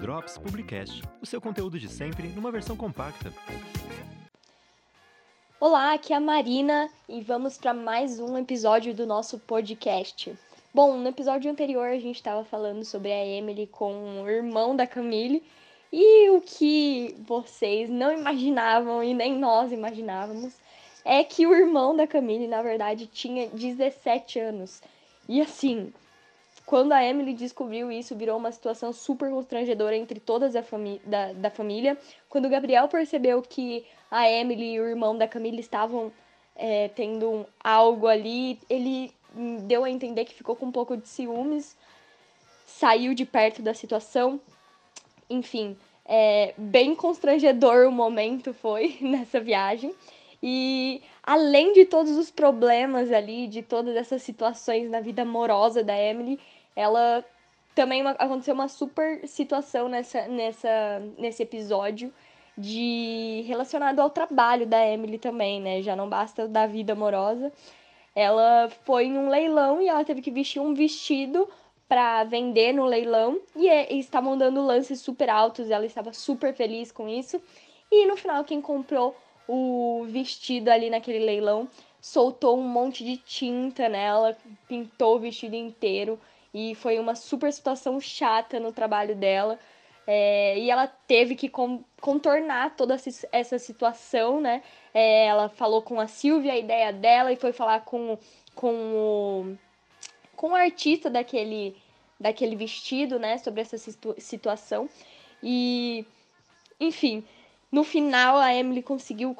Drops Publicast, o seu conteúdo de sempre numa versão compacta. Olá, aqui é a Marina e vamos para mais um episódio do nosso podcast. Bom, no episódio anterior a gente estava falando sobre a Emily com o irmão da Camille e o que vocês não imaginavam e nem nós imaginávamos é que o irmão da Camille, na verdade, tinha 17 anos. E assim, quando a Emily descobriu isso, virou uma situação super constrangedora entre todas a fami da, da família. Quando o Gabriel percebeu que a Emily e o irmão da Camila estavam é, tendo algo ali, ele deu a entender que ficou com um pouco de ciúmes, saiu de perto da situação. Enfim, é, bem constrangedor o momento foi nessa viagem. E além de todos os problemas ali, de todas essas situações na vida amorosa da Emily, ela também aconteceu uma super situação nessa, nessa, nesse episódio de relacionado ao trabalho da Emily também, né? Já não basta da vida amorosa. Ela foi em um leilão e ela teve que vestir um vestido para vender no leilão e, é, e estavam dando lances super altos, ela estava super feliz com isso. E no final quem comprou o vestido ali naquele leilão soltou um monte de tinta nela, pintou o vestido inteiro e foi uma super situação chata no trabalho dela. É, e ela teve que contornar toda essa situação, né? É, ela falou com a Silvia a ideia dela e foi falar com, com, o, com o artista daquele, daquele vestido, né? Sobre essa situ situação. E, enfim, no final, a Emily conseguiu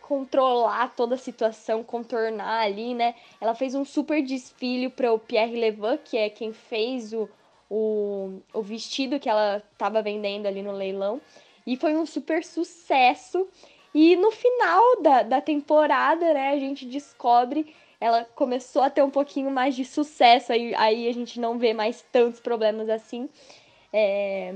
controlar toda a situação, contornar ali, né? Ela fez um super desfile para o Pierre Levin, que é quem fez o, o, o vestido que ela estava vendendo ali no leilão. E foi um super sucesso. E no final da, da temporada, né, a gente descobre ela começou a ter um pouquinho mais de sucesso, aí, aí a gente não vê mais tantos problemas assim. É,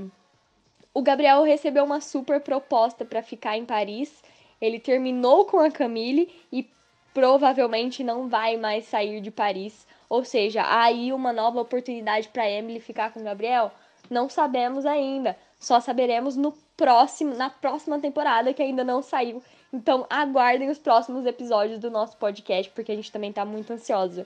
o Gabriel recebeu uma super proposta para ficar em Paris. Ele terminou com a Camille e provavelmente não vai mais sair de Paris. Ou seja, aí uma nova oportunidade para Emily ficar com o Gabriel? Não sabemos ainda. Só saberemos no próximo, na próxima temporada que ainda não saiu. Então aguardem os próximos episódios do nosso podcast, porque a gente também está muito ansiosa.